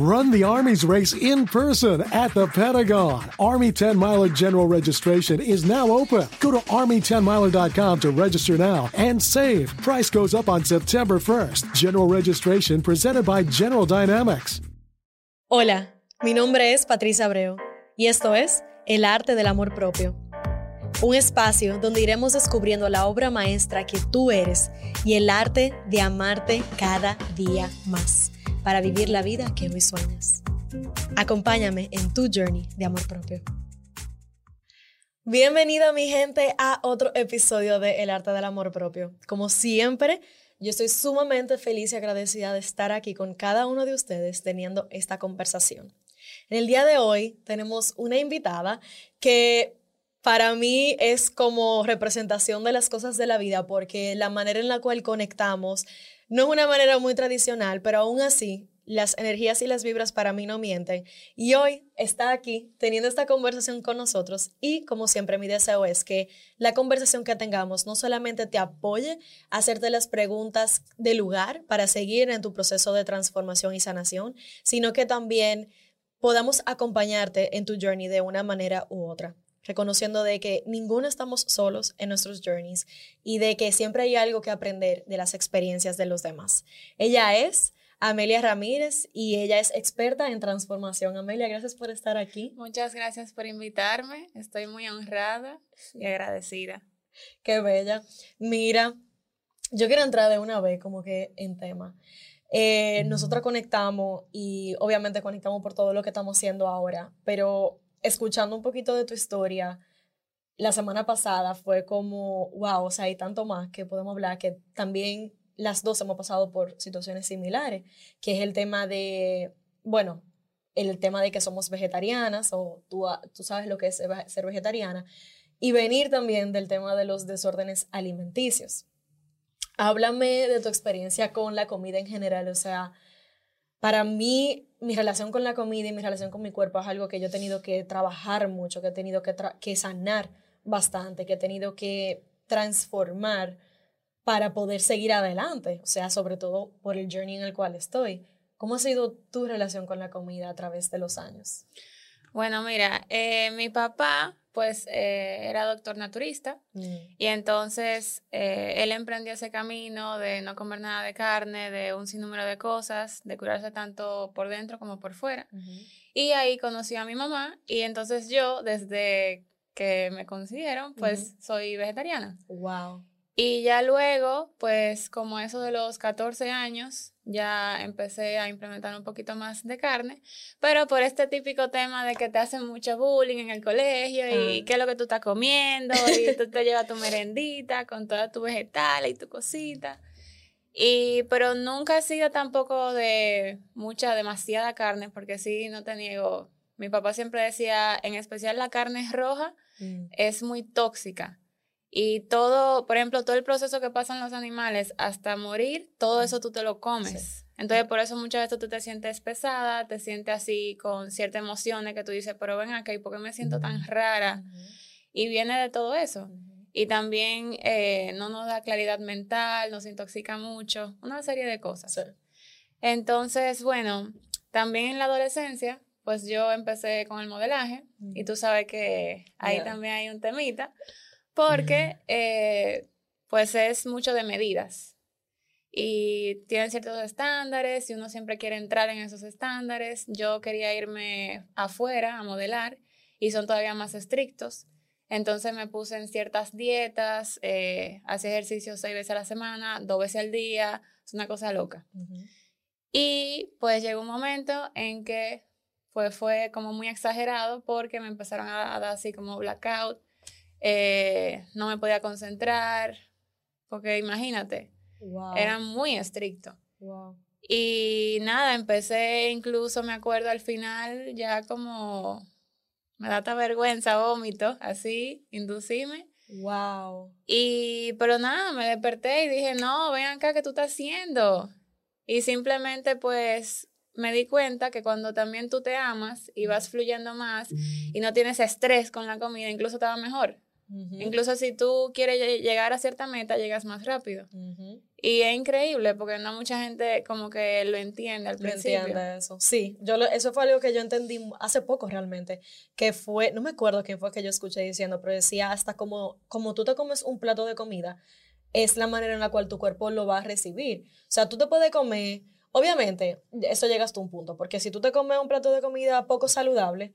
Run the Army's race in person at the Pentagon. Army 10 Miler General Registration is now open. Go to Army10Miler.com to register now and save. Price goes up on September 1st. General registration presented by General Dynamics. Hola, mi nombre es Patricia Abreu y esto es El Arte del Amor Propio. Un espacio donde iremos descubriendo la obra maestra que tú eres y el arte de amarte cada día más para vivir la vida que hoy sueñas. Acompáñame en tu journey de amor propio. Bienvenida mi gente a otro episodio de El arte del amor propio. Como siempre, yo estoy sumamente feliz y agradecida de estar aquí con cada uno de ustedes teniendo esta conversación. En el día de hoy tenemos una invitada que para mí es como representación de las cosas de la vida porque la manera en la cual conectamos no es una manera muy tradicional, pero aún así las energías y las vibras para mí no mienten. Y hoy está aquí teniendo esta conversación con nosotros y como siempre mi deseo es que la conversación que tengamos no solamente te apoye a hacerte las preguntas de lugar para seguir en tu proceso de transformación y sanación, sino que también podamos acompañarte en tu journey de una manera u otra reconociendo de que ninguno estamos solos en nuestros journeys y de que siempre hay algo que aprender de las experiencias de los demás. Ella es Amelia Ramírez y ella es experta en transformación. Amelia, gracias por estar aquí. Muchas gracias por invitarme. Estoy muy honrada y agradecida. Qué bella. Mira, yo quiero entrar de una vez como que en tema. Eh, nosotros conectamos y obviamente conectamos por todo lo que estamos haciendo ahora, pero escuchando un poquito de tu historia, la semana pasada fue como, wow, o sea, hay tanto más que podemos hablar, que también las dos hemos pasado por situaciones similares, que es el tema de, bueno, el tema de que somos vegetarianas, o tú, tú sabes lo que es ser vegetariana, y venir también del tema de los desórdenes alimenticios. Háblame de tu experiencia con la comida en general, o sea, para mí, mi relación con la comida y mi relación con mi cuerpo es algo que yo he tenido que trabajar mucho, que he tenido que, sanar bastante, que he tenido que transformar para poder seguir adelante, o sea, sobre todo por el journey en el cual estoy. ¿Cómo ha sido tu relación con la comida a través de los años? Bueno, mira, eh, mi papá pues eh, era doctor naturista mm. y entonces eh, él emprendió ese camino de no comer nada de carne, de un sinnúmero de cosas, de curarse tanto por dentro como por fuera. Y ahí conocí a mi mamá y entonces yo desde que me consiguieron pues soy vegetariana. Wow. Y ya luego, pues como eso de los 14 años, ya empecé a implementar un poquito más de carne, pero por este típico tema de que te hacen mucho bullying en el colegio y ah. qué es lo que tú estás comiendo y tú te llevas tu merendita con toda tu vegetal y tu cosita. Y, pero nunca he sido tampoco de mucha, demasiada carne, porque sí, no te niego. Mi papá siempre decía, en especial la carne roja, mm. es muy tóxica. Y todo, por ejemplo, todo el proceso que pasan los animales hasta morir, todo eso tú te lo comes. Entonces, por eso muchas veces tú te sientes pesada, te sientes así con ciertas emociones que tú dices, pero ven acá, ¿y por qué me siento tan rara? Y viene de todo eso. Y también eh, no nos da claridad mental, nos intoxica mucho, una serie de cosas. Entonces, bueno, también en la adolescencia, pues yo empecé con el modelaje y tú sabes que ahí también hay un temita porque eh, pues es mucho de medidas y tienen ciertos estándares y uno siempre quiere entrar en esos estándares. Yo quería irme afuera a modelar y son todavía más estrictos. Entonces me puse en ciertas dietas, eh, hacía ejercicio seis veces a la semana, dos veces al día, es una cosa loca. Y pues llegó un momento en que pues fue como muy exagerado porque me empezaron a dar así como blackout eh, no me podía concentrar, porque imagínate, era muy estricto. Y nada, empecé incluso, me acuerdo al final, ya como me da esta vergüenza, vómito, así, inducime. Wow. Y, pero nada, me desperté y dije, no, ven acá, ¿qué tú estás haciendo? Y simplemente pues me di cuenta que cuando también tú te amas y vas fluyendo más y no tienes estrés con la comida, incluso te va mejor. Incluso si tú quieres llegar a cierta meta, llegas más rápido. Y es increíble porque no mucha gente como que lo entiende al principio. entiende eso. Sí, yo eso fue algo que yo entendí hace poco realmente, que fue, no me acuerdo quién fue que yo escuché diciendo, pero decía hasta como, como tú te comes un plato de comida, es la manera en la cual tu cuerpo lo va a recibir. O sea, tú te puedes comer, obviamente, eso llega hasta un punto, porque si tú te comes un plato de comida poco saludable,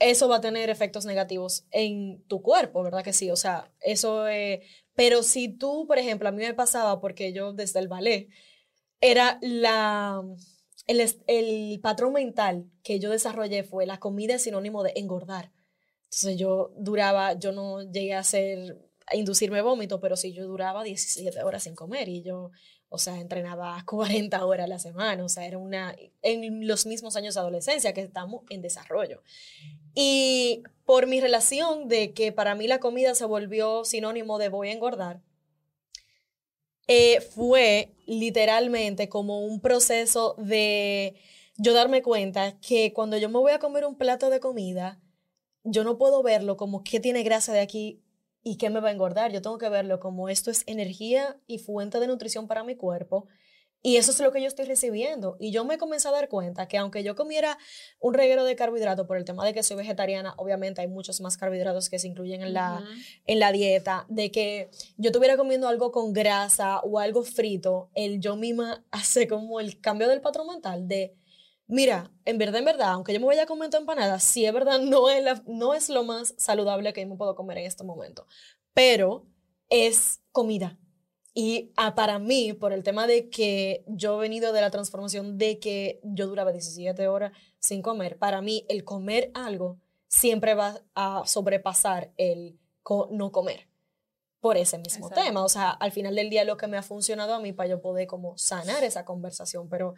eso va a tener efectos negativos en tu cuerpo, ¿verdad que sí? O sea, eso es... pero si tú, por ejemplo, a mí me pasaba porque yo desde el ballet, era la... El, el patrón mental que yo desarrollé fue la comida sinónimo de engordar. Entonces yo duraba, yo no llegué a hacer, a inducirme vómito, pero sí yo duraba 17 horas sin comer y yo o sea, entrenaba 40 horas a la semana, o sea, era una, en los mismos años de adolescencia que estamos en desarrollo. Y por mi relación de que para mí la comida se volvió sinónimo de voy a engordar, eh, fue literalmente como un proceso de yo darme cuenta que cuando yo me voy a comer un plato de comida, yo no puedo verlo como qué tiene grasa de aquí y qué me va a engordar. Yo tengo que verlo como esto es energía y fuente de nutrición para mi cuerpo. Y eso es lo que yo estoy recibiendo. Y yo me comencé a dar cuenta que aunque yo comiera un reguero de carbohidratos por el tema de que soy vegetariana, obviamente hay muchos más carbohidratos que se incluyen en la, en la dieta, de que yo estuviera comiendo algo con grasa o algo frito, el yo misma hace como el cambio del patrón mental de mira, en verdad, en verdad, aunque yo me vaya a comer tu empanada, sí es verdad, no es, no es lo más saludable que yo me puedo comer en este momento, pero es comida. Y ah, para mí, por el tema de que yo he venido de la transformación de que yo duraba 17 horas sin comer, para mí el comer algo siempre va a sobrepasar el no comer por ese mismo tema. O sea, al final del día lo que me ha funcionado a mí para yo poder como sanar esa conversación, pero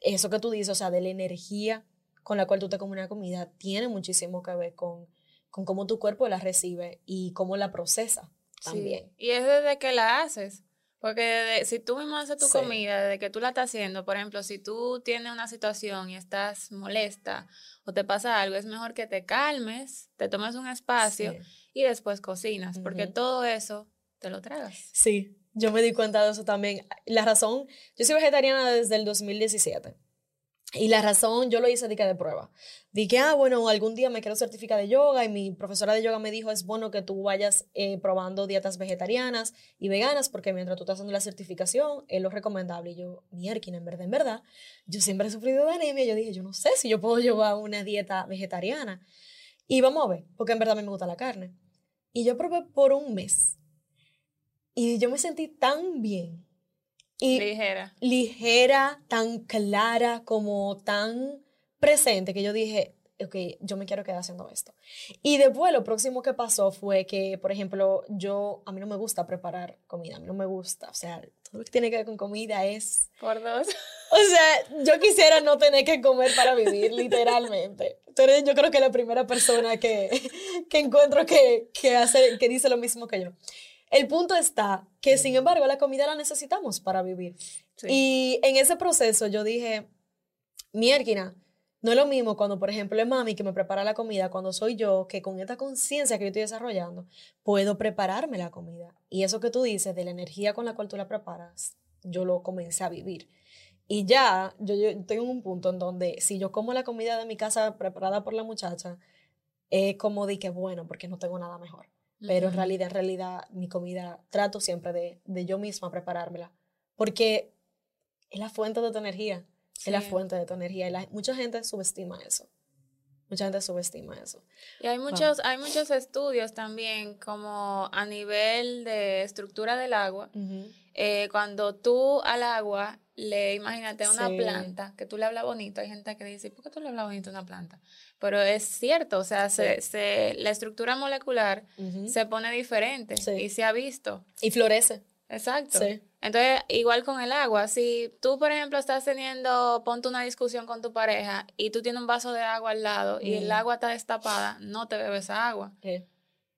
eso que tú dices, o sea, de la energía con la cual tú te comes una comida, tiene muchísimo que ver con, con cómo tu cuerpo la recibe y cómo la procesa también. Y es desde que la haces. Porque si tú mismo haces tu comida, desde que tú la estás haciendo, por ejemplo, si tú tienes una situación y estás molesta o te pasa algo, es mejor que te calmes, te tomes un espacio y después cocinas, porque todo eso te lo tragas. Sí, yo me di cuenta de eso también. La razón, yo soy vegetariana desde el 2017. Y la razón, yo lo hice de que de prueba. Dije, ah, bueno, algún día me quiero certificar de yoga y mi profesora de yoga me dijo, es bueno que tú vayas eh, probando dietas vegetarianas y veganas porque mientras tú estás haciendo la certificación es lo recomendable. Y yo, mierda, en verdad, en verdad, yo siempre he sufrido de anemia. Yo dije, yo no sé si yo puedo llevar una dieta vegetariana. Y vamos a ver, porque en verdad a mí me gusta la carne. Y yo probé por un mes y yo me sentí tan bien. Y ligera. Ligera, tan clara, como tan presente que yo dije, ok, yo me quiero quedar haciendo esto. Y después lo próximo que pasó fue que, por ejemplo, yo, a mí no me gusta preparar comida, a mí no me gusta, o sea, todo lo que tiene que ver con comida es... Por dos. O sea, yo quisiera no tener que comer para vivir, literalmente. Pero yo creo que la primera persona que, que encuentro que, que, hace, que dice lo mismo que yo. El punto está que, sin embargo, la comida la necesitamos para vivir. Y en ese proceso yo dije, mierquina, no es lo mismo cuando, por ejemplo, es mami que me prepara la comida, cuando soy yo, que con esta conciencia que yo estoy desarrollando, puedo prepararme la comida. Y eso que tú dices, de la energía con la cual tú la preparas, yo lo comencé a vivir. Y ya, yo, yo estoy en un punto en donde si yo como la comida de mi casa preparada por la muchacha, es como de que bueno, porque no tengo nada mejor. Pero en realidad, en realidad, mi comida trato siempre de, de yo misma preparármela. Porque es la fuente de tu energía. Es la fuente de tu energía. Y mucha gente subestima eso. Mucha gente subestima eso. Y hay muchos, hay muchos estudios también, como a nivel de estructura del agua. Eh, cuando tú al agua le, imagínate, una planta, que tú le hablas bonito, hay gente que dice, ¿por qué tú le hablas bonito a una planta? Pero es cierto, o sea, se, se, la estructura molecular se pone diferente y se ha visto. Y florece. Exacto. Entonces, igual con el agua, si tú, por ejemplo, estás teniendo, ponte una discusión con tu pareja y tú tienes un vaso de agua al lado y el agua está destapada, no te bebes esa agua.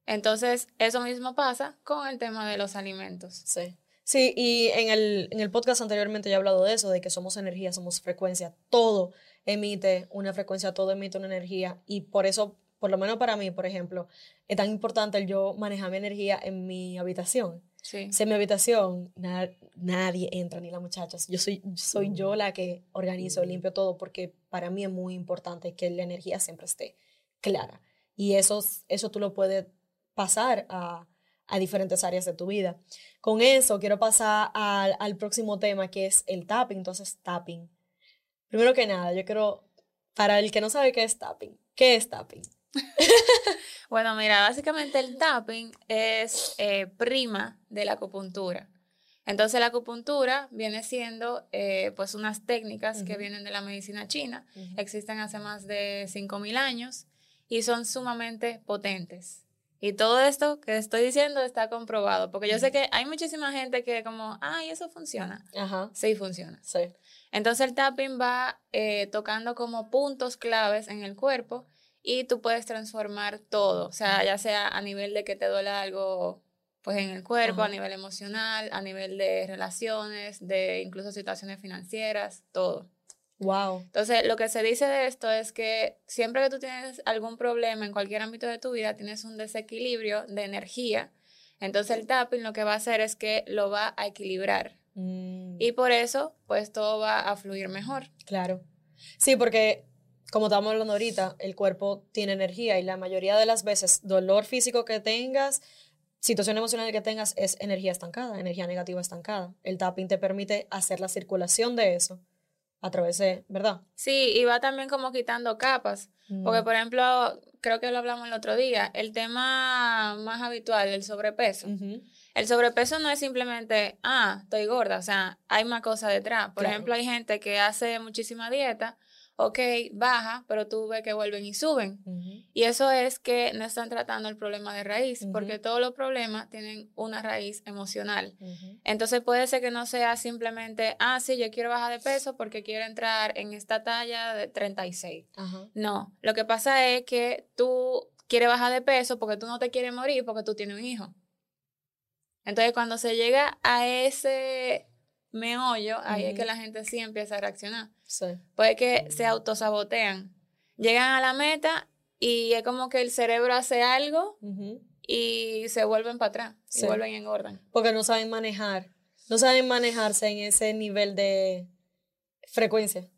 Entonces, eso mismo pasa con el tema de los alimentos. Sí. Sí, y en el, en el podcast anteriormente ya he hablado de eso, de que somos energía, somos frecuencia, todo emite una frecuencia, todo emite una energía y por eso por lo menos para mí, por ejemplo, es tan importante el yo manejar mi energía en mi habitación. Sí. Si en mi habitación na- nadie entra, ni las muchachas, yo soy, soy yo la que organizo, limpio todo, porque para mí es muy importante que la energía siempre esté clara. Y eso, eso tú lo puedes pasar a, a diferentes áreas de tu vida. Con eso quiero pasar al, al próximo tema que es el tapping. Entonces, tapping. Primero que nada, yo quiero, para el que no sabe qué es tapping, ¿qué es tapping? Bueno, mira, básicamente el tapping es eh, prima de la acupuntura. Entonces la acupuntura viene siendo eh, pues unas técnicas que Ujú. vienen de la medicina china, existen hace más de 5.000 años y son sumamente potentes. Y todo esto que estoy diciendo está comprobado, porque yo sé que hay muchísima gente que como, ay, eso funciona. Ajá, Sí, funciona. sí. Entonces el tapping va eh, tocando como puntos claves en el cuerpo y tú puedes transformar todo, o sea, ya sea a nivel de que te duela algo pues en el cuerpo, Ajá. a nivel emocional, a nivel de relaciones, de incluso situaciones financieras, todo. Wow. Entonces, lo que se dice de esto es que siempre que tú tienes algún problema en cualquier ámbito de tu vida, tienes un desequilibrio de energía, entonces el tapping lo que va a hacer es que lo va a equilibrar. Mm. Y por eso, pues todo va a fluir mejor. Claro. Sí, porque como estábamos hablando ahorita, el cuerpo tiene energía y la mayoría de las veces dolor físico que tengas, situación emocional que tengas es energía estancada, energía negativa estancada. El tapping te permite hacer la circulación de eso a través de, ¿verdad? Sí, y va también como quitando capas. Porque, Mm. por ejemplo, creo que lo hablamos el otro día, el tema más habitual, el sobrepeso. El sobrepeso no es simplemente, ah, estoy gorda, o sea, hay más cosas detrás. Por Claro. ejemplo, hay gente que hace muchísima dieta, ok, baja, pero tú ves que vuelven y suben. Y eso es que no están tratando el problema de raíz, porque todos los problemas tienen una raíz emocional. Entonces puede ser que no sea simplemente, ah, sí, yo quiero bajar de peso porque quiero entrar en esta talla de 36. Ajá. No, lo que pasa es que tú quieres bajar de peso porque tú no te quieres morir porque tú tienes un hijo. Entonces cuando se llega a ese meollo, ahí es que la gente sí empieza a reaccionar. Sí. Puede que se autosabotean. Llegan a la meta y es como que el cerebro hace algo y se vuelven para atrás, Sí. vuelven y engordan. Porque no saben manejar, no saben manejarse en ese nivel de frecuencia.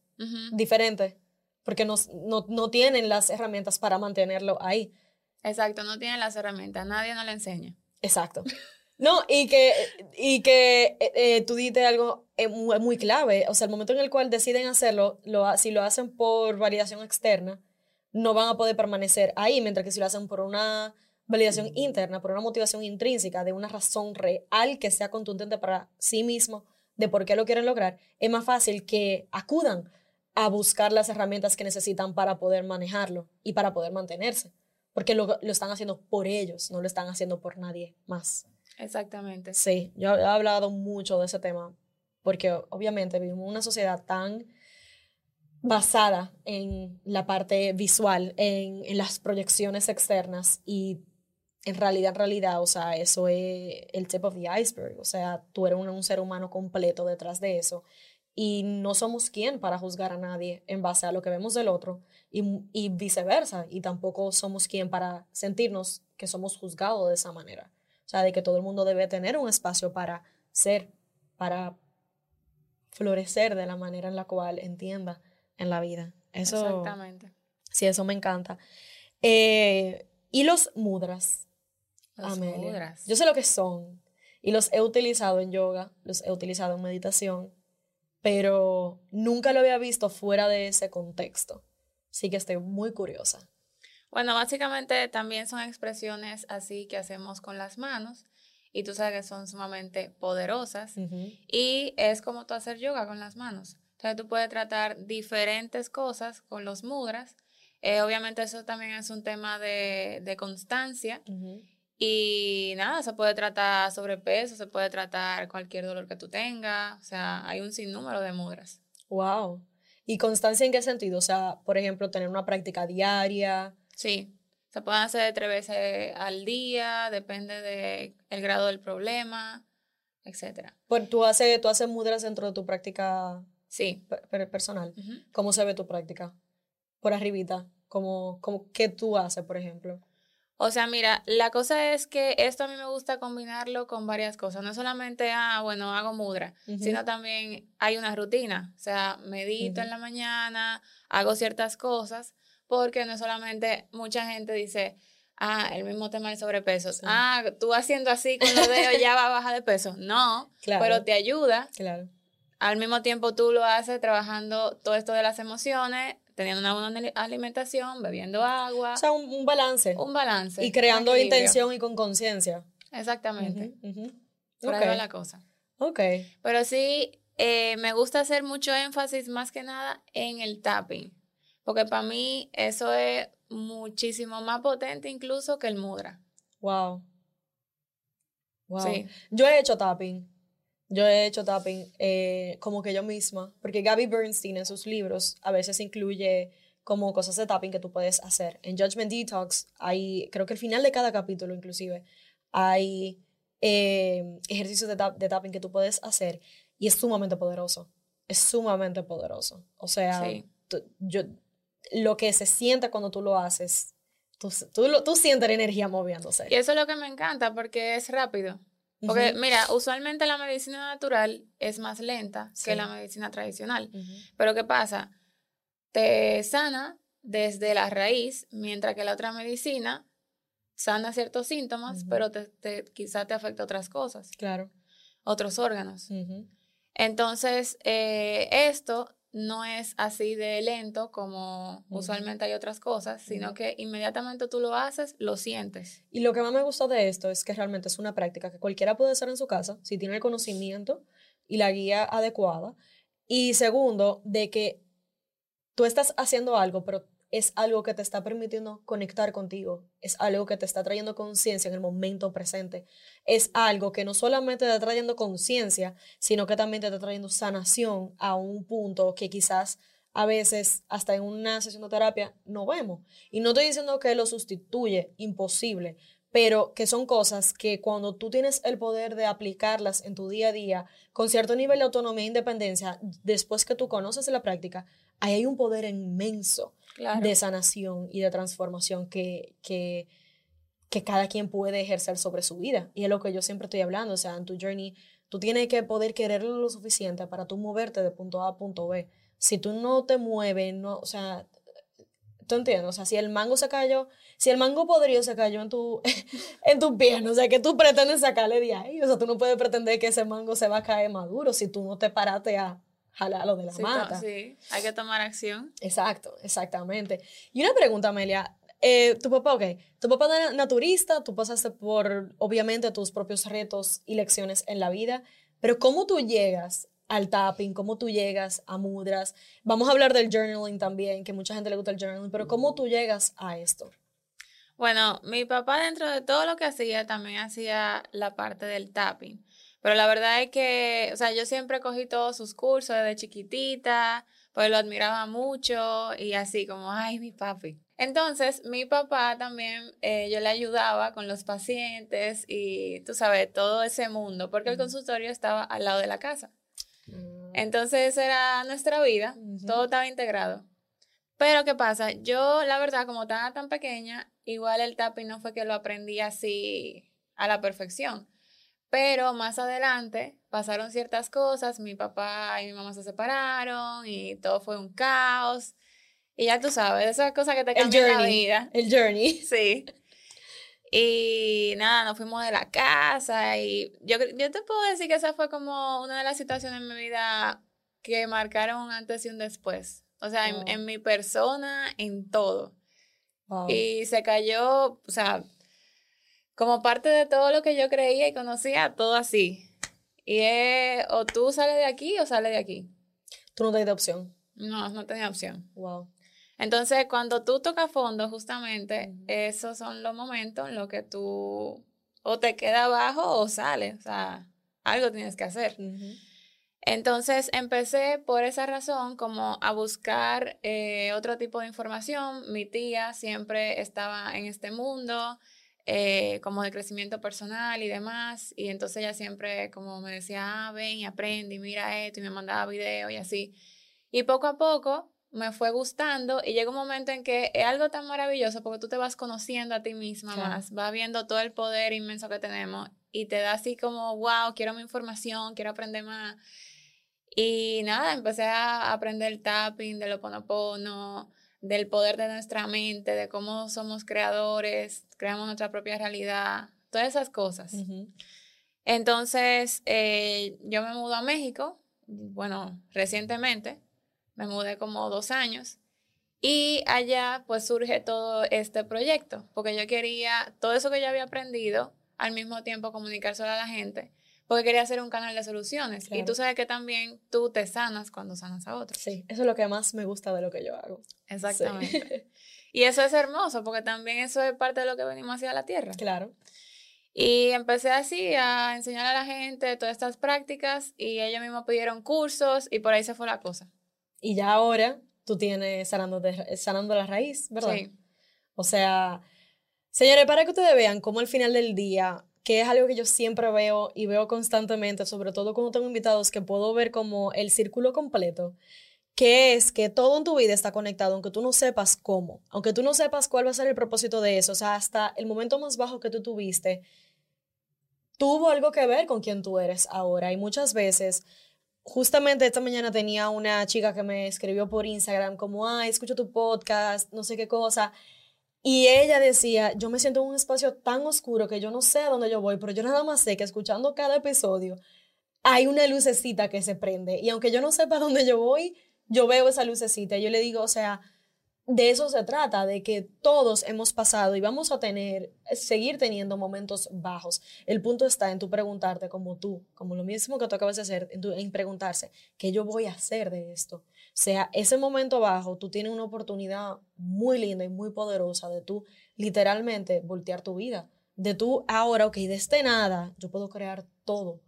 Diferente, porque no, no, no tienen las herramientas para mantenerlo ahí. Exacto, no tienen las herramientas, nadie nos le enseña. Exacto. No, y que, y que eh, eh, tú diste algo eh, muy, muy clave, o sea, el momento en el cual deciden hacerlo, lo, si lo hacen por validación externa, no van a poder permanecer ahí, mientras que si lo hacen por una validación interna, por una motivación intrínseca, de una razón real que sea contundente para sí mismo, de por qué lo quieren lograr, es más fácil que acudan a buscar las herramientas que necesitan para poder manejarlo y para poder mantenerse, porque lo, lo están haciendo por ellos, no lo están haciendo por nadie más. Exactamente. Sí, yo he hablado mucho de ese tema, porque obviamente vivimos una sociedad tan basada en la parte visual, en, en las proyecciones externas y en realidad, en realidad, o sea, eso es el tip of the iceberg, o sea, tú eres un, un ser humano completo detrás de eso y no somos quien para juzgar a nadie en base a lo que vemos del otro y, y viceversa, y tampoco somos quien para sentirnos que somos juzgados de esa manera. O sea, de que todo el mundo debe tener un espacio para ser, para florecer de la manera en la cual entienda en la vida. Eso, Exactamente. sí, eso me encanta. Eh, y los mudras, Los Amelia. mudras. Yo sé lo que son y los he utilizado en yoga, los he utilizado en meditación, pero nunca lo había visto fuera de ese contexto. Así que estoy muy curiosa. Bueno, básicamente también son expresiones así que hacemos con las manos y tú sabes que son sumamente poderosas y es como tú hacer yoga con las manos. Entonces tú puedes tratar diferentes cosas con los mudras. Eh, obviamente eso también es un tema de, de constancia y nada, se puede tratar sobrepeso, se puede tratar cualquier dolor que tú tengas, o sea, hay un sinnúmero de mudras. Wow. ¿Y constancia en qué sentido? O sea, por ejemplo, tener una práctica diaria. Sí, se pueden hacer tres veces al día, depende del el grado del problema, etcétera. Pues tú haces, tú haces mudras dentro de tu práctica Sí. per- per- personal. Ujú. ¿Cómo se ve tu práctica? Por arribita. Como, como, ¿Qué tú haces, por ejemplo? O sea, mira, la cosa es que esto a mí me gusta combinarlo con varias cosas. No solamente, ah, bueno, hago mudra, sino también hay una rutina. O sea, medito en la mañana, hago ciertas cosas, porque no solamente mucha gente dice, ah, el mismo tema del sobrepeso. Ah, tú haciendo así con los dedos ya va a bajar de peso. No, pero te ayuda. Claro. Al mismo tiempo tú lo haces trabajando todo esto de las emociones, teniendo una buena alimentación, bebiendo agua. O sea, un, balance. Un balance. Y creando intención y con conciencia. Exactamente. Por ahí va la cosa. Ok. Pero sí, eh, me gusta hacer mucho énfasis más que nada en el tapping. Porque para mí eso es muchísimo más potente incluso que el mudra. Wow. Wow. Yo he hecho tapping. Yo he hecho tapping eh, como que yo misma, porque Gabby Bernstein en sus libros a veces incluye como cosas de tapping que tú puedes hacer. En Judgment Detox hay, creo que al final de cada capítulo inclusive, hay eh, ejercicios de, de, tapping que tú puedes hacer y es sumamente poderoso. Es sumamente poderoso. O sea, yo, lo que se siente cuando tú lo haces, tú, tú, tú sientes la energía moviéndose. Y eso es lo que me encanta porque es rápido. Porque, mira, usualmente la medicina natural es más lenta que la medicina tradicional. Pero ¿qué pasa? Te sana desde la raíz, mientras que la otra medicina sana ciertos síntomas, pero te, te, quizá te afecta otras cosas. Claro. Otros órganos. Entonces, eh, esto no es así de lento como usualmente hay otras cosas, sino que inmediatamente tú lo haces, lo sientes. Y lo que más me gusta de esto es que realmente es una práctica que cualquiera puede hacer en su casa si tiene el conocimiento y la guía adecuada. Y segundo, de que tú estás haciendo algo, pero es algo que te está permitiendo conectar contigo, es algo que te está trayendo conciencia en el momento presente, es algo que no solamente te está trayendo conciencia, sino que también te está trayendo sanación a un punto que quizás a veces hasta en una sesión de terapia no vemos. Y no estoy diciendo que lo sustituye, imposible, pero que son cosas que cuando tú tienes el poder de aplicarlas en tu día a día con cierto nivel de autonomía e independencia, después que tú conoces la práctica, ahí hay un poder inmenso de sanación y de transformación que, que, que cada quien puede ejercer sobre su vida. Y es lo que yo siempre estoy hablando, o sea, en tu journey, tú tienes que poder quererlo lo suficiente para tú moverte de punto A a punto B. Si tú no te mueves, no, o sea, ¿tú entiendes? O sea, si el mango se cayó, si el mango podrido se cayó en tu, en tu pierna, o sea, que tú pretendes sacarle de ahí, o sea, tú no puedes pretender que ese mango se va a caer maduro si tú no te paraste a lo de la mata. sí, hay que tomar acción. Exacto, exactamente. Y una pregunta, Amelia. Eh, tu papá, ok, tu papá es naturista, tú pasaste por, obviamente, tus propios retos y lecciones en la vida, pero ¿cómo tú llegas al tapping? ¿Cómo tú llegas a mudras? Vamos a hablar del journaling también, que mucha gente le gusta el journaling, pero ¿cómo tú llegas a esto? Bueno, mi papá dentro de todo lo que hacía también hacía la parte del tapping. Pero la verdad es que, o sea, yo siempre cogí todos sus cursos desde chiquitita, pues lo admiraba mucho y así como, ay, mi papi. Entonces, mi papá también, eh, yo le ayudaba con los pacientes y, tú sabes, todo ese mundo, porque el consultorio estaba al lado de la casa. Mm. Entonces, era nuestra vida, todo estaba integrado. Pero, ¿qué pasa? Yo, la verdad, como estaba tan pequeña, igual el tapping no fue que lo aprendí así a la perfección. Pero más adelante pasaron ciertas cosas, mi papá y mi mamá se separaron y todo fue un caos. Y ya tú sabes, esas cosas que te cambian la vida. El journey. Sí. Y nada, nos fuimos de la casa y yo, yo te puedo decir que esa fue como una de las situaciones en mi vida que marcaron un antes y un después. O sea, en, en, mi persona, en todo. Y se cayó, o sea, como parte de todo lo que yo creía y conocía, todo así. Y es o tú sales de aquí o sales de aquí. Tú no tenías opción. No, no tenía opción. Wow. Entonces, cuando tú tocas fondo, justamente, esos son los momentos en los que tú o te quedas abajo o sales. O sea, algo tienes que hacer. Entonces empecé por esa razón como a buscar eh, otro tipo de información. Mi tía siempre estaba en este mundo, eh, como de crecimiento personal y demás. Y entonces ella siempre como me decía, ah, ven y aprende y mira esto y me mandaba videos y así. Y poco a poco me fue gustando y llega un momento en que es algo tan maravilloso porque tú te vas conociendo a ti misma más, vas viendo todo el poder inmenso que tenemos y te da así como, wow, quiero más información, quiero aprender más. Y nada, empecé a aprender el tapping, del oponopono, del poder de nuestra mente, de cómo somos creadores, creamos nuestra propia realidad, todas esas cosas. Entonces, eh, yo me mudo a México, bueno, recientemente, me mudé como dos años. Y allá pues surge todo este proyecto, porque yo quería todo eso que yo había aprendido, al mismo tiempo comunicárselo a la gente, porque quería hacer un canal de soluciones. Y tú sabes que también tú te sanas cuando sanas a otros. Sí, eso es lo que más me gusta de lo que yo hago. Exactamente. y eso es hermoso, porque también eso es parte de lo que venimos hacia la tierra. Claro. Y empecé así a enseñar a la gente todas estas prácticas y ellos mismos pidieron cursos y por ahí se fue la cosa. Y ya ahora tú tienes sanando, sanando la raíz, ¿verdad? Sí. O sea, señores, para que ustedes vean cómo al final del día, que es algo que yo siempre veo y veo constantemente, sobre todo cuando tengo invitados, que puedo ver como el círculo completo, que es que todo en tu vida está conectado, aunque tú no sepas cómo, aunque tú no sepas cuál va a ser el propósito de eso, o sea, hasta el momento más bajo que tú tuviste, tuvo algo que ver con quién tú eres ahora. Y muchas veces justamente esta mañana tenía una chica que me escribió por Instagram como, ay, escucho tu podcast, no sé qué cosa. Y ella decía, yo me siento en un espacio tan oscuro que yo no sé a dónde yo voy, pero yo nada más sé que escuchando cada episodio hay una lucecita que se prende. Y aunque yo no sepa a dónde yo voy, yo veo esa lucecita. Y yo le digo, o sea, de eso se trata, de que todos hemos pasado y vamos a tener, seguir teniendo momentos bajos. El punto está en tú preguntarte como tú, como lo mismo que tú acabas de hacer, en, preguntarse, ¿qué yo voy a hacer de esto? Sea, ese momento bajo, tú tienes una oportunidad muy linda y muy poderosa de tú literalmente voltear tu vida. De tú ahora, ok, de este nada, yo puedo crear todo.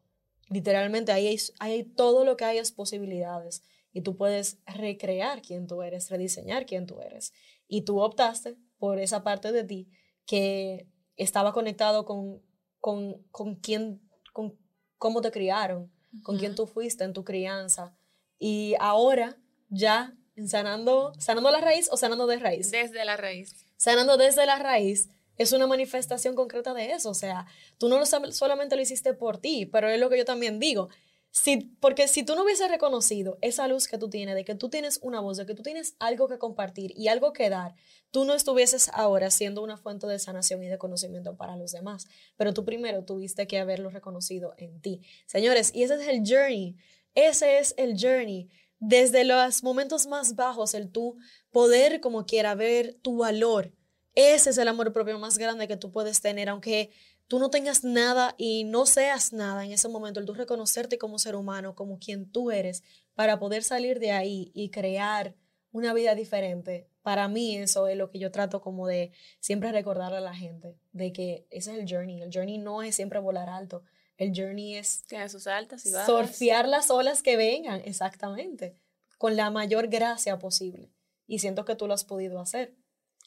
Literalmente ahí hay, hay todo lo que hay es posibilidades y tú puedes recrear quién tú eres, rediseñar quién tú eres. Y tú optaste por esa parte de ti que estaba conectado con, con, con quién, con cómo te criaron, con quién tú fuiste en tu crianza. Y ahora ya sanando, sanando la raíz o sanando de raíz. Desde la raíz. Sanando desde la raíz es una manifestación concreta de eso. O sea, tú no lo, solamente lo hiciste por ti, pero es lo que yo también digo. Si, porque si tú no hubieses reconocido esa luz que tú tienes, de que tú tienes una voz, de que tú tienes algo que compartir y algo que dar, tú no estuvieses ahora siendo una fuente de sanación y de conocimiento para los demás. Pero tú primero tuviste que haberlo reconocido en ti. Señores, y ese es el journey. Ese es el journey. Desde los momentos más bajos, el tú poder como quiera ver tu valor. Ese es el amor propio más grande que tú puedes tener, aunque tú no tengas nada y no seas nada en ese momento, el tú reconocerte como ser humano, como quien tú eres, para poder salir de ahí y crear una vida diferente. Para mí eso es lo que yo trato como de siempre recordarle a la gente, de que ese es el journey. El journey no es siempre volar alto. El journey es... Tiene sus altas y bajas. Surfear las olas que vengan, exactamente, con la mayor gracia posible. Y siento que tú lo has podido hacer.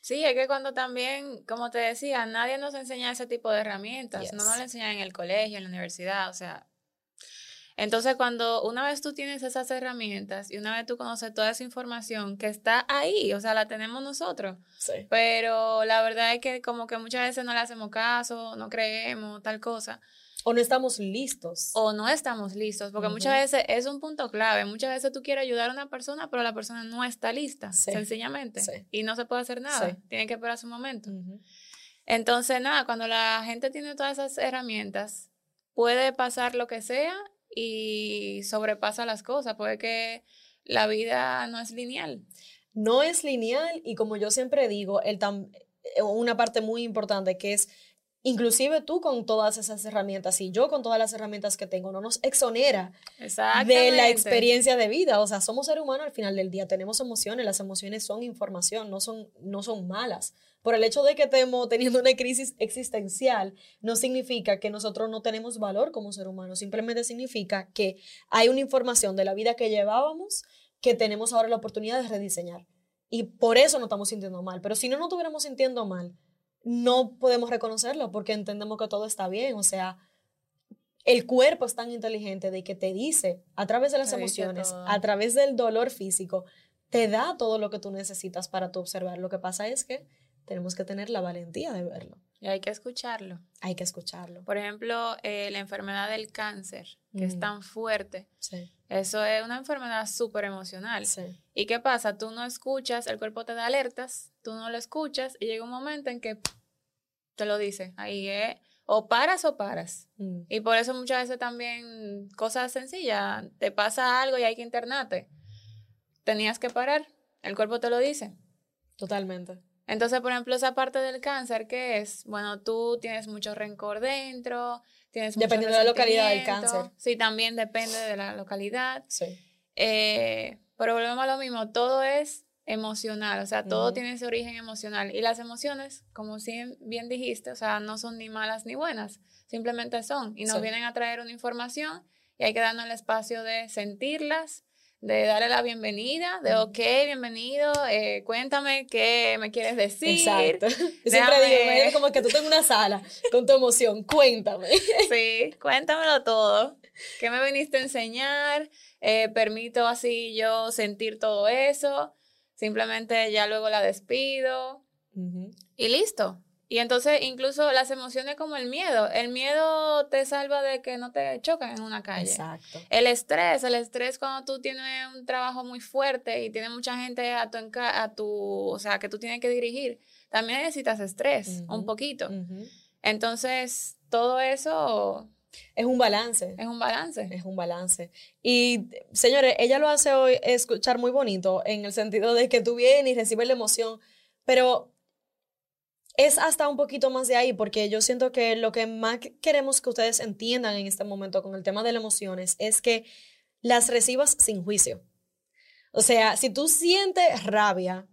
Sí, es que cuando también, como te decía, nadie nos enseña ese tipo de herramientas, no nos lo enseñan en el colegio, en la universidad, o sea. Entonces, cuando una vez tú tienes esas herramientas y una vez tú conoces toda esa información que está ahí, o sea, la tenemos nosotros. Sí. Pero la verdad es que como que muchas veces no le hacemos caso, no creemos, tal cosa. O no estamos listos. O no estamos listos, porque muchas veces es un punto clave. Muchas veces tú quieres ayudar a una persona, pero la persona no está lista, sencillamente. Y no se puede hacer nada. Tiene que esperar su momento. Entonces, nada, cuando la gente tiene todas esas herramientas, puede pasar lo que sea y sobrepasa las cosas. Puede que la vida no es lineal. No es lineal y como yo siempre digo, el eh, una parte muy importante que es inclusive tú con todas esas herramientas y yo con todas las herramientas que tengo, no nos exonera de la experiencia de vida. O sea, somos seres humanos al final del día, tenemos emociones, las emociones son información, no son, no son malas. Por el hecho de que estemos teniendo una crisis existencial, no significa que nosotros no tenemos valor como ser humano, simplemente significa que hay una información de la vida que llevábamos que tenemos ahora la oportunidad de rediseñar. Y por eso no estamos sintiendo mal. Pero si no nos estuviéramos sintiendo mal, no podemos reconocerlo porque entendemos que todo está bien. O sea, el cuerpo es tan inteligente de que te dice a través de las emociones, a través del dolor físico, te da todo lo que tú necesitas para tu observar. Lo que pasa es que tenemos que tener la valentía de verlo. Y hay que escucharlo. Hay que escucharlo. Por ejemplo, eh, la enfermedad del cáncer, que es Mm. tan fuerte. Sí, Eso es una enfermedad súper emocional. sí. ¿Y qué pasa? Tú no escuchas, el cuerpo te da alertas, tú no lo escuchas y llega un momento en que te lo dice. Ahí es, o paras o paras. Mm. Y por eso muchas veces también cosas sencillas, te pasa algo y hay que internarte. Tenías que parar, el cuerpo te lo dice. Totalmente. Entonces, por ejemplo, esa parte del cáncer, ¿qué es? Bueno, tú tienes mucho rencor dentro, tienes Dependiendo de la localidad del cáncer. Sí, también depende de la localidad. Sí. Eh, pero volvemos a lo mismo, todo es emocional, o sea, todo Ujú. tiene ese origen emocional. Y las emociones, como bien dijiste, o sea, no son ni malas ni buenas, simplemente son. Y nos Sí. vienen a traer una información y hay que darnos el espacio de sentirlas, de darle la bienvenida, de ok, bienvenido, eh, cuéntame qué me quieres decir. Exacto. Yo siempre digo, imagínate como que tú estás en una sala con tu emoción, cuéntame. Sí, cuéntamelo todo. ¿Qué me viniste a enseñar? Eh, permito así yo sentir todo eso. Simplemente ya luego la despido y listo. Y entonces incluso las emociones como el miedo. El miedo te salva de que no te chocan en una calle. Exacto. El estrés, el estrés cuando tú tienes un trabajo muy fuerte y tienes mucha gente a tu, a tu, o sea, que tú tienes que dirigir, también necesitas estrés, un Ujú. poquito. Ujú. Entonces, todo eso Es un balance. es un balance. Es un balance. Y, señores, ella lo hace hoy escuchar muy bonito en el sentido de que tú vienes y recibes la emoción, pero es hasta un poquito más de ahí, porque yo siento que lo que más queremos que ustedes entiendan en este momento con el tema de las emociones es que las recibas sin juicio. O sea, si tú sientes rabia,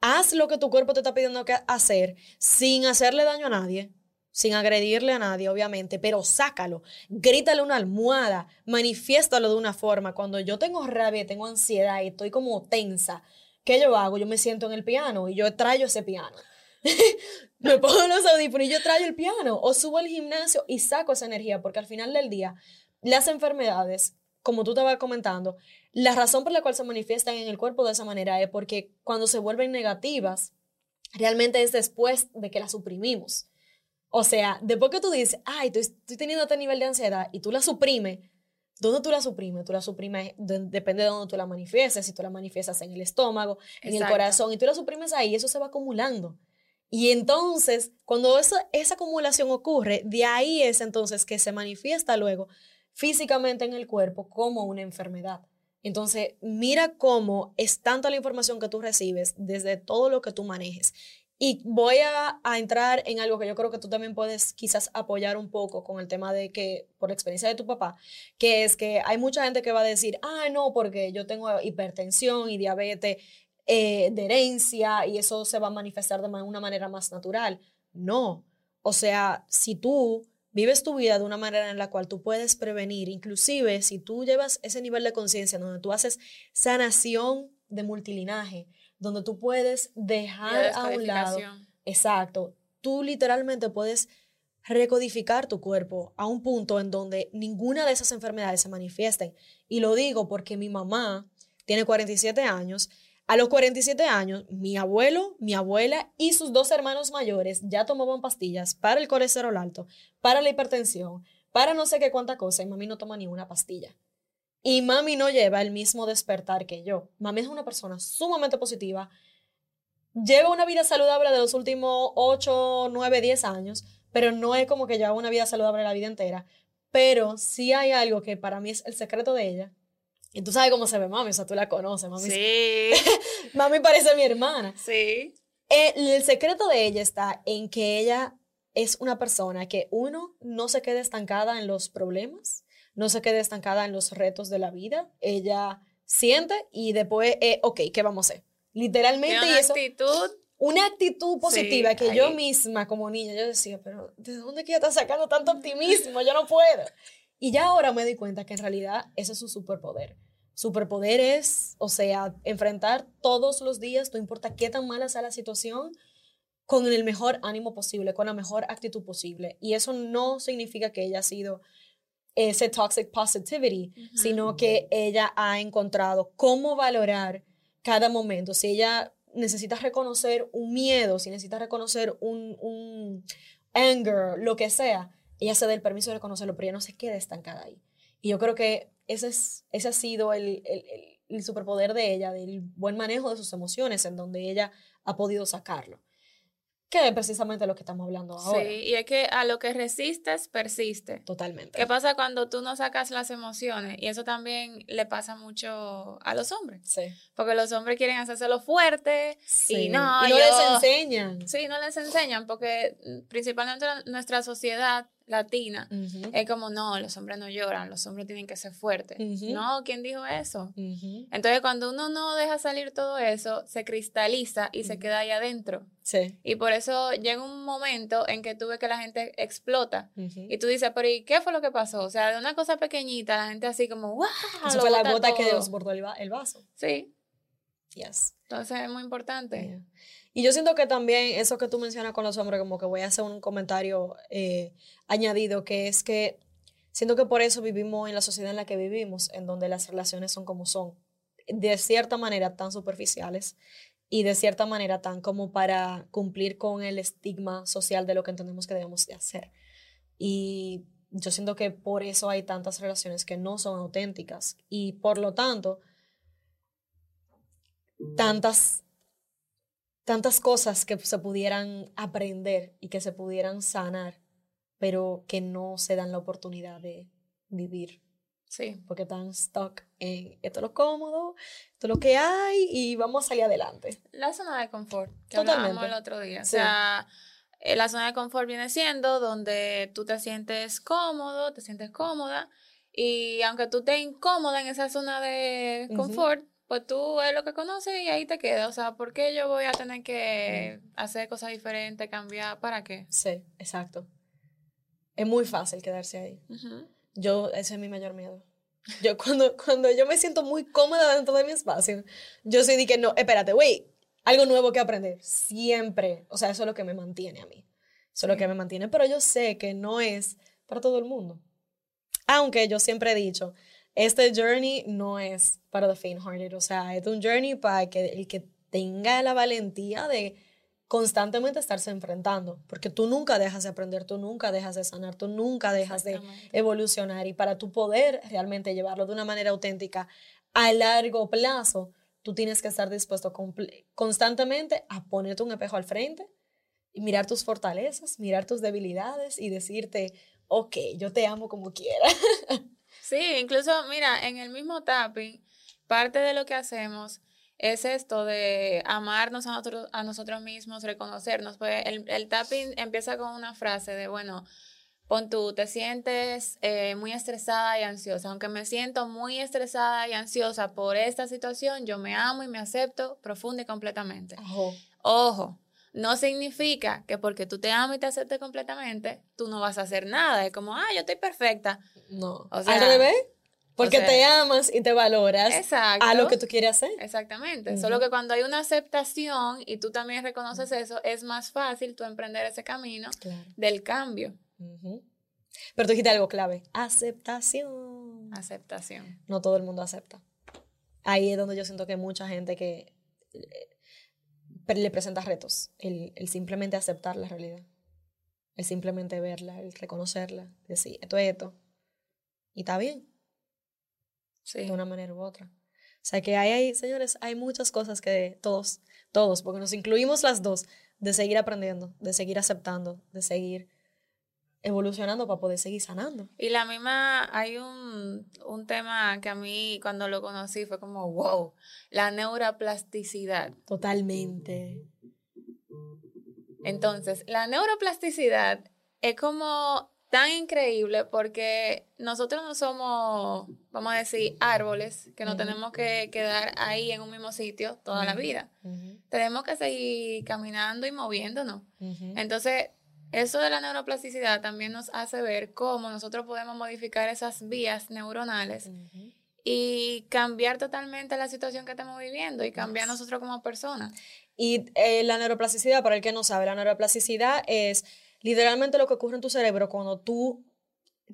haz lo que tu cuerpo te está pidiendo que hacer sin hacerle daño a nadie, sin agredirle a nadie, obviamente, pero sácalo, grítale una almohada, manifiéstalo de una forma. Cuando yo tengo rabia tengo ansiedad y estoy como tensa, ¿qué yo hago? Yo me siento en el piano y yo traigo ese piano. me pongo los audífonos y yo traigo el piano o subo al gimnasio y saco esa energía porque al final del día las enfermedades, como tú estabas comentando, la razón por la cual se manifiestan en el cuerpo de esa manera es porque cuando se vuelven negativas, realmente es después de que las suprimimos. O sea, después que tú dices, ay, estoy, estoy teniendo este nivel de ansiedad y tú la suprimes, ¿dónde tú la suprimes? Tú la suprimes, de- depende de dónde tú la manifiestes, si tú la manifiestas en el estómago, en el corazón, y tú la suprimes ahí, eso se va acumulando. Y entonces, cuando esa, esa acumulación ocurre, de ahí es entonces que se manifiesta luego físicamente en el cuerpo como una enfermedad. Entonces, mira cómo es tanta la información que tú recibes desde todo lo que tú manejes. Y voy a, a entrar en algo que yo creo que tú también puedes quizás apoyar un poco con el tema de que, por la experiencia de tu papá, que es que hay mucha gente que va a decir, ah, no, porque yo tengo hipertensión y diabetes eh, de herencia y eso se va a manifestar de una manera más natural. No. O sea, si tú vives tu vida de una manera en la cual tú puedes prevenir, inclusive si tú llevas ese nivel de conciencia donde tú haces sanación de multilinaje, donde tú puedes dejar de a un lado, exacto, tú literalmente puedes recodificar tu cuerpo a un punto en donde ninguna de esas enfermedades se manifiesten. Y lo digo porque mi mamá tiene 47 años. A los 47 años, mi abuelo, mi abuela y sus dos hermanos mayores ya tomaban pastillas para el colesterol alto, para la hipertensión, para no sé qué cuánta cosa, y mami no toma ni una pastilla. Y mami no lleva el mismo despertar que yo. Mami es una persona sumamente positiva, lleva una vida saludable de los últimos 8, 9, 10 años, pero no es como que lleva una vida saludable la vida entera. Pero sí hay algo que para mí es el secreto de ella. Y tú sabes cómo se ve mami, o sea, tú la conoces, mami. Sí, Mami parece mi hermana. sí. El, el secreto de ella está en que ella es una persona que uno no se quede estancada en los problemas, no se quede estancada en los retos de la vida. Ella siente y después, eh, ok, ¿qué vamos a hacer? Literalmente, Tiene y una eso, actitud. una actitud positiva que yo ahí. misma como niña, yo decía, pero ¿de dónde que ella está sacando tanto optimismo? Yo no puedo. Y ya ahora me di cuenta que en realidad ese es su superpoder. Superpoder es, o sea, enfrentar todos los días, no importa qué tan mala sea la situación, con el mejor ánimo posible, con la mejor actitud posible. Y eso no significa que ella ha sido ese toxic positivity, sino que ella ha encontrado cómo valorar cada momento. Si ella necesita reconocer un miedo, si necesita reconocer un, un anger, lo que sea, ella se dé el permiso de reconocerlo, pero ella no se queda estancada ahí. Y yo creo que ese, es, ese ha sido el, el, el superpoder de ella, del buen manejo de sus emociones, en donde ella ha podido sacarlo que es precisamente lo que estamos hablando ahora. Sí, y es que a lo que resistes, persiste. Totalmente. ¿Qué pasa cuando tú no sacas las emociones? Y eso también le pasa mucho a los hombres. Sí. Porque los hombres quieren hacérselo fuerte y no. Y no les enseñan. Sí, no les enseñan porque principalmente nuestra sociedad latina, es como, no, los hombres no lloran, los hombres tienen que ser fuertes. No, ¿quién dijo eso? Entonces, cuando uno no deja salir todo eso, se cristaliza y se queda ahí adentro. Sí. Y por eso llega un momento en que tú ves que la gente explota. Y tú dices, pero ¿y qué fue lo que pasó? O sea, de una cosa pequeñita, la gente así como, ¡wow! Eso fue la gota que desbordó el, vaso. Sí. Yes. Entonces es muy importante. Y yo siento que también eso que tú mencionas con los hombres, como que voy a hacer un comentario eh, añadido, que es que siento que por eso vivimos en la sociedad en la que vivimos, en donde las relaciones son como son, de cierta manera tan superficiales y de cierta manera tan como para cumplir con el estigma social de lo que entendemos que debemos de hacer. Y yo siento que por eso hay tantas relaciones que no son auténticas y por lo tanto tantas tantas cosas que se pudieran aprender y que se pudieran sanar, pero que no se dan la oportunidad de vivir. Sí. Porque están stuck en esto es lo cómodo, esto es lo que hay y vamos a salir adelante. La zona de confort, que Totalmente. el otro día. O sea, eh, la zona de confort viene siendo donde tú te sientes cómodo, te sientes cómoda y aunque tú estés incómoda en esa zona de confort, pues tú es lo que conoces y ahí te quedas. O sea, ¿por qué yo voy a tener que hacer cosas diferentes, cambiar? ¿Para qué? Sí, exacto. Es muy fácil quedarse ahí. Yo, ese es mi mayor miedo. Yo cuando, cuando yo me siento muy cómoda dentro de mi espacio, yo sí que no, espérate, güey, algo nuevo que aprender. Siempre. O sea, eso es lo que me mantiene a mí. Eso es lo que me mantiene. Pero yo sé que no es para todo el mundo. Aunque yo siempre he dicho, este journey no es para the faint-hearted, o sea, es un journey para que el que tenga la valentía de constantemente estarse enfrentando, porque tú nunca dejas de aprender, tú nunca dejas de sanar, tú nunca dejas de evolucionar y para tu poder realmente llevarlo de una manera auténtica a largo plazo, tú tienes que estar dispuesto constantemente a ponerte un espejo al frente y mirar tus fortalezas, mirar tus debilidades y decirte, ok, yo te amo como quiera. Sí, incluso, mira, en el mismo tapping, parte de lo que hacemos es esto de amarnos a nosotros, a nosotros mismos, reconocernos. Pues el, el tapping empieza con una frase de, bueno, pon tú, te sientes eh, muy estresada y ansiosa. Aunque me siento muy estresada y ansiosa por esta situación, yo me amo y me acepto profunda y completamente. Ojo. Ojo, no significa que porque tú te amas y te aceptes completamente, tú no vas a hacer nada. Es como, ah, yo estoy perfecta. No. O sea, Al revés. Porque te amas y te valoras exacto, a lo que tú quieres hacer. Exactamente. Solo que cuando hay una aceptación y tú también reconoces eso, es más fácil tú emprender ese camino del cambio. Pero tú dijiste algo clave. Aceptación. Aceptación. No todo el mundo acepta. Ahí es donde yo siento que hay mucha gente que eh, le presenta retos, el, simplemente aceptar la realidad, el simplemente verla, el reconocerla, decir, esto es esto, y está bien, sí. de una manera u otra. O sea que hay, hay, señores, hay muchas cosas que todos, todos, porque nos incluimos las dos, de seguir aprendiendo, de seguir aceptando, de seguir evolucionando para poder seguir sanando. Y la misma, hay un, un, tema que a mí cuando lo conocí fue como, wow, la neuroplasticidad. Totalmente. Entonces, la neuroplasticidad es como tan increíble porque nosotros no somos, vamos a decir, árboles que no tenemos que quedar ahí en un mismo sitio toda la vida. Tenemos que seguir caminando y moviéndonos. Entonces, eso de la neuroplasticidad también nos hace ver cómo nosotros podemos modificar esas vías neuronales y cambiar totalmente la situación que estamos viviendo y cambiar nosotros como personas. Y eh, la neuroplasticidad, para el que no sabe, la neuroplasticidad es literalmente lo que ocurre en tu cerebro cuando tú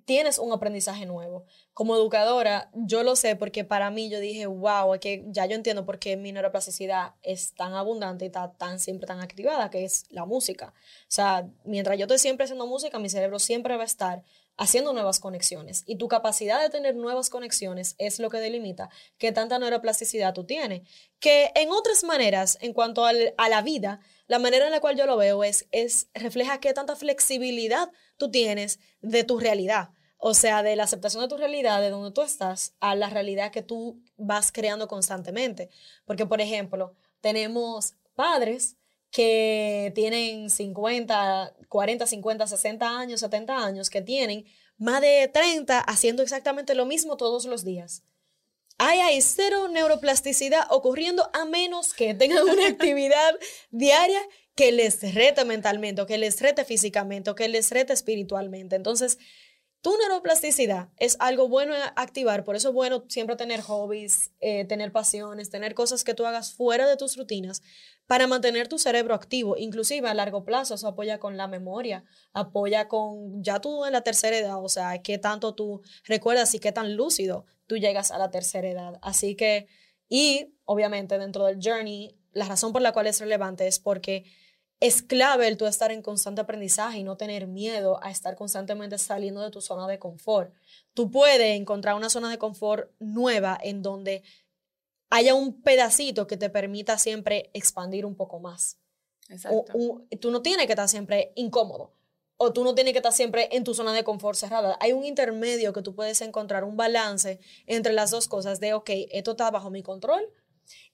tienes un aprendizaje nuevo. Como educadora, yo lo sé porque para mí yo dije, wow, que ya yo entiendo por qué mi neuroplasticidad es tan abundante y está tan siempre tan activada, que es la música. O sea, mientras yo estoy siempre haciendo música, mi cerebro siempre va a estar haciendo nuevas conexiones. Y tu capacidad de tener nuevas conexiones es lo que delimita qué tanta neuroplasticidad tú tienes. Que en otras maneras, en cuanto a la vida, la manera en la cual yo lo veo es, es refleja qué tanta flexibilidad tú tienes de tu realidad. O sea, de la aceptación de tu realidad, de donde tú estás, a la realidad que tú vas creando constantemente. Porque, por ejemplo, tenemos padres que tienen 50, 40, 50, 60 años, 70 años, que tienen más de 30 haciendo exactamente lo mismo todos los días. Hay, hay cero neuroplasticidad ocurriendo a menos que tengan una actividad diaria que les rete mentalmente, que les rete físicamente, que les rete espiritualmente. Entonces, tu neuroplasticidad es algo bueno activar, por eso es bueno siempre tener hobbies, eh, tener pasiones, tener cosas que tú hagas fuera de tus rutinas para mantener tu cerebro activo, inclusive a largo plazo, eso apoya con la memoria, apoya con ya tú en la tercera edad, o sea, qué tanto tú recuerdas y qué tan lúcido tú llegas a la tercera edad. Así que, y obviamente dentro del journey, la razón por la cual es relevante es porque es clave el tú estar en constante aprendizaje y no tener miedo a estar constantemente saliendo de tu zona de confort. Tú puedes encontrar una zona de confort nueva en donde haya un pedacito que te permita siempre expandir un poco más. Exacto. tú no tienes que estar siempre incómodo o tú no tienes que estar siempre en tu zona de confort cerrada. Hay un intermedio que tú puedes encontrar, un balance entre las dos cosas de, ok, esto está bajo mi control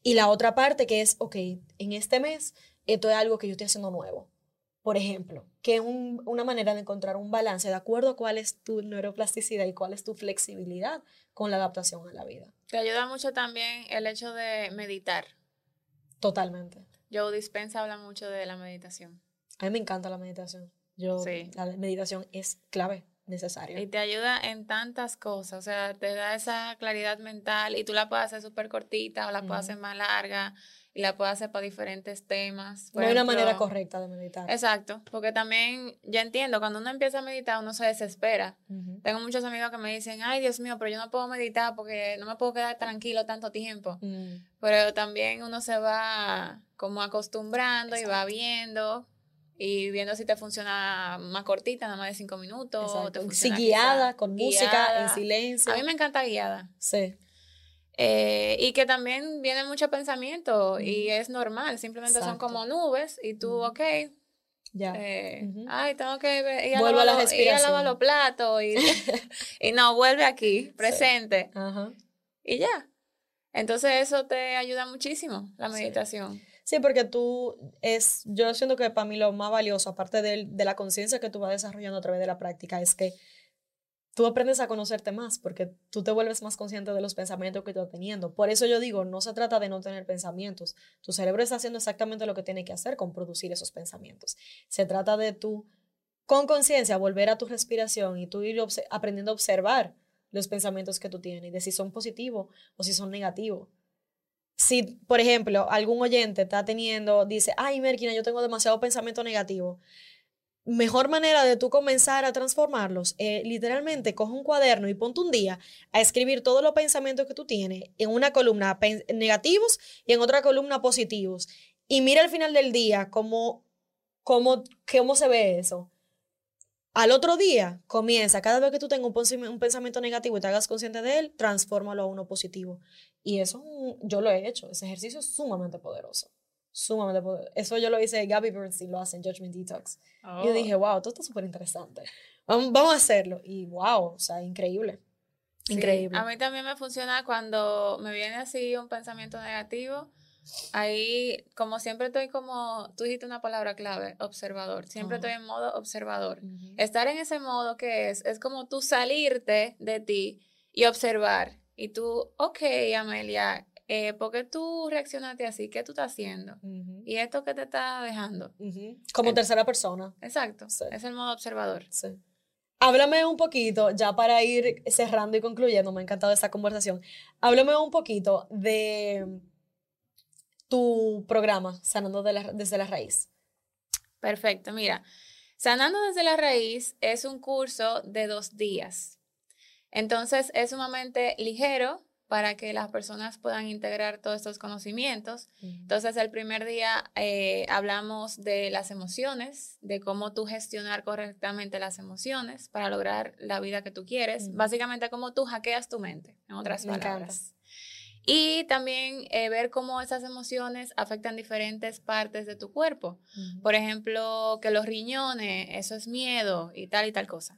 y la otra parte que es, ok, en este mes esto es algo que yo estoy haciendo nuevo. Por ejemplo, que es una manera de encontrar un balance de acuerdo a cuál es tu neuroplasticidad y cuál es tu flexibilidad con la adaptación a la vida. Te ayuda mucho también el hecho de meditar. Totalmente. Joe Dispensa habla mucho de la meditación. A mí me encanta la meditación. Yo, sí. La meditación es clave, necesaria. Y te ayuda en tantas cosas, o sea, te da esa claridad mental y tú la puedes hacer súper cortita o la puedes hacer más larga y la puedo hacer para diferentes temas. no hay una manera correcta de meditar. Exacto, porque también ya entiendo, cuando uno empieza a meditar uno se desespera. Tengo muchos amigos que me dicen, ay Dios mío, pero yo no puedo meditar porque no me puedo quedar tranquilo tanto tiempo. Mm. Pero también uno se va como acostumbrando y va viendo y viendo si te funciona más cortita, nada más de cinco minutos. Te guiada, con música, en silencio. A mí me encanta guiada. Sí. Eh, y que también viene mucho pensamiento y es normal, simplemente son como nubes y tú, ok, ya. Eh, ay, tengo que ir a, lavar, a, ir a lavar los platos y, y, no, vuelve aquí, presente. Y ya. Entonces eso te ayuda muchísimo, la meditación. Sí. porque tú es, yo siento que para mí lo más valioso, aparte de, de la conciencia que tú vas desarrollando a través de la práctica, es que tú aprendes a conocerte más porque tú te vuelves más consciente de los pensamientos que estás teniendo. Por eso yo digo, no se trata de no tener pensamientos. Tu cerebro está haciendo exactamente lo que tiene que hacer con producir esos pensamientos. Se trata de tú, con conciencia, volver a tu respiración y tú ir aprendiendo a observar los pensamientos que tú tienes y de si son positivos o si son negativos. Si, por ejemplo, algún oyente está teniendo, dice, ay, Merkina, yo tengo demasiado pensamiento negativo mejor manera de tú comenzar a transformarlos, eh, literalmente coge un cuaderno y ponte un día a escribir todos los pensamientos que tú tienes en una columna negativos y en otra columna positivos. Y mira al final del día cómo, cómo, cómo se ve eso. Al otro día comienza, cada vez que tú tengas un, pensamiento negativo y te hagas consciente de él, transfórmalo a uno positivo. Y eso yo lo he hecho, ese ejercicio es sumamente poderoso sumamente poderoso. Eso yo lo hice, Gabby Bernstein lo hace en Judgment Detox. Y yo oh. dije, wow, esto está súper interesante. Vamos, a hacerlo. Y wow, o sea, increíble. Increíble. a mí también me funciona cuando me viene así un pensamiento negativo. Ahí, como siempre estoy como, tú dijiste una palabra clave, observador. Siempre estoy en modo observador. Estar en ese modo que es, es como tú salirte de ti y observar. Y tú, ok, Amelia, eh, ¿por qué tú reaccionaste así? ¿Qué tú estás haciendo? ¿Y esto qué te está dejando? Como tercera persona. Exacto. Es el modo observador. Sí. Háblame un poquito, ya para ir cerrando y concluyendo, me ha encantado esta conversación. Háblame un poquito de tu programa, Sanando desde la Raíz. Perfecto, mira. Sanando desde la raíz es un curso de dos días. Entonces es sumamente ligero para que las personas puedan integrar todos estos conocimientos. Entonces, el primer día eh, hablamos de las emociones, de cómo tú gestionar correctamente las emociones para lograr la vida que tú quieres. Básicamente, cómo tú hackeas tu mente, en otras palabras. Y también eh, ver cómo esas emociones afectan diferentes partes de tu cuerpo. Por ejemplo, que los riñones, eso es miedo y tal y tal cosa.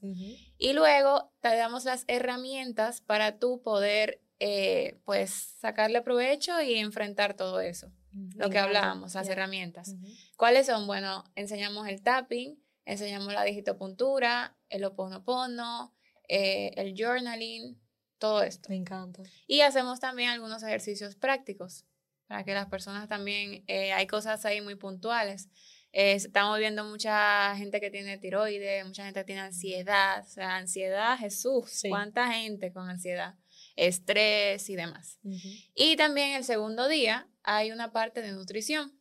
Y luego te damos las herramientas para tú poder eh, pues sacarle provecho y enfrentar todo eso. Lo que hablábamos, las herramientas. ¿Cuáles son? Bueno, enseñamos el tapping, enseñamos la digitopuntura, el oponopono, eh, el journaling, todo esto. Me encanta. Y hacemos también algunos ejercicios prácticos para que las personas también, eh, hay cosas ahí muy puntuales. estamos viendo mucha gente que tiene tiroides, mucha gente que tiene ansiedad. O sea, ansiedad, Jesús, ¿cuánta gente con ansiedad? Estrés y demás. Y también el segundo día hay una parte de nutrición,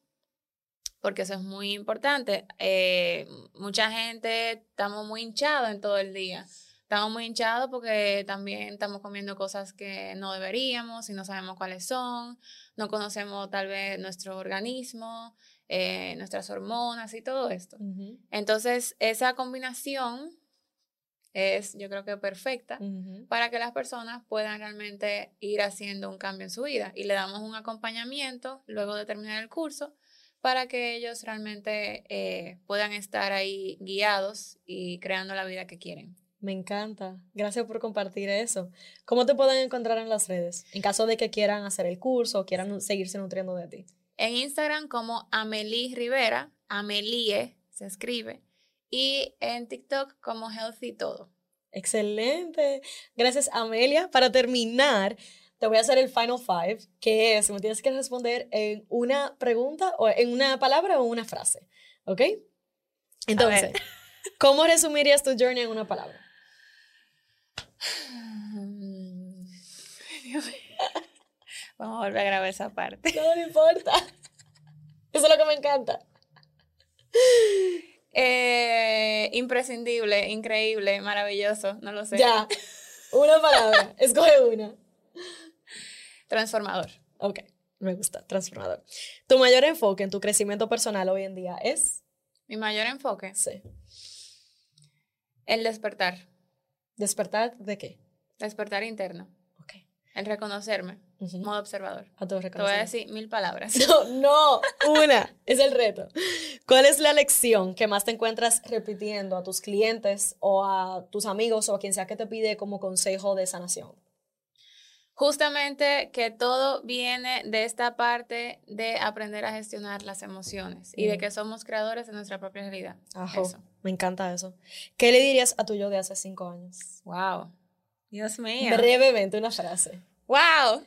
porque eso es muy importante. Eh, mucha gente estamos muy hinchados en todo el día. Estamos muy hinchados porque también estamos comiendo cosas que no deberíamos y no sabemos cuáles son, no conocemos tal vez nuestro organismo, eh, nuestras hormonas y todo esto. Entonces, esa combinación es yo creo que perfecta para que las personas puedan realmente ir haciendo un cambio en su vida y le damos un acompañamiento luego de terminar el curso para que ellos realmente eh, puedan estar ahí guiados y creando la vida que quieren. Me encanta. Gracias por compartir eso. ¿Cómo te pueden encontrar en las redes? En caso de que quieran hacer el curso o quieran seguirse nutriendo de ti. En Instagram como Amelie Rivera, Amelie se escribe, y en TikTok como Healthy Todo. Excelente. Gracias, Amelia. Para terminar, te voy a hacer el final five, que es, me tienes que responder en una pregunta o en una palabra o una frase. ¿Ok? Entonces, ¿cómo resumirías tu journey en una palabra? Vamos a volver a grabar esa parte. No, no importa. Eso es lo que me encanta. Eh, imprescindible, increíble, maravilloso, no lo sé. Ya, una palabra, escoge una. Transformador. Ok, me gusta, transformador. ¿Tu mayor enfoque en tu crecimiento personal hoy en día es? ¿Mi mayor enfoque? Sí. El despertar. ¿Despertar de qué? Despertar interno. Ok. El reconocerme. Modo observador. A Te voy a decir mil palabras. No, no, una. es el reto. ¿Cuál es la lección que más te encuentras repitiendo a tus clientes o a tus amigos o a quien sea que te pide como consejo de sanación? Justamente que todo viene de esta parte de aprender a gestionar las emociones y de mm. que somos creadores de nuestra propia realidad. Eso. Me encanta eso. ¿Qué le dirías a tu yo de hace cinco años? Wow. Dios mío. Brevemente, una frase. Wow.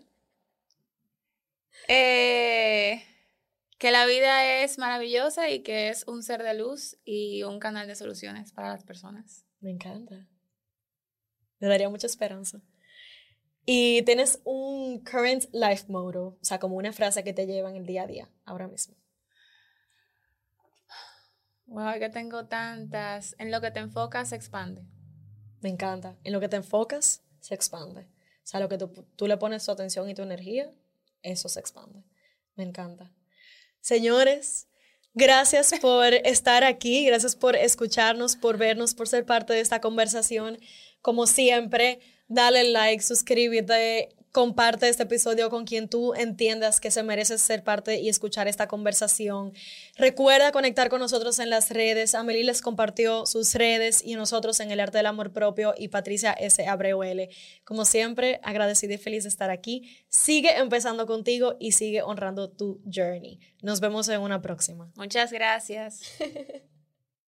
Eh, que la vida es maravillosa y que es un ser de luz y un canal de soluciones para las personas. Me encanta. Me daría mucha esperanza. Y tienes un current life motto, o sea, como una frase que te lleva en el día a día, ahora mismo. Wow, que tengo tantas. En lo que te enfocas se expande. Me encanta. En lo que te enfocas se expande. O sea, lo que tú, tú le pones tu atención y tu energía, eso se expande. Me encanta. Señores, gracias por estar aquí, gracias por escucharnos, por vernos, por ser parte de esta conversación. Como siempre, dale like, suscríbete, comparte este episodio con quien tú entiendas que se merece ser parte y escuchar esta conversación. Recuerda conectar con nosotros en las redes. Amelie les compartió sus redes y nosotros en el arte del amor propio y Patricia S. Abreu L. Como siempre, agradecida y feliz de estar aquí. Sigue empezando contigo y sigue honrando tu journey. Nos vemos en una próxima. Muchas gracias.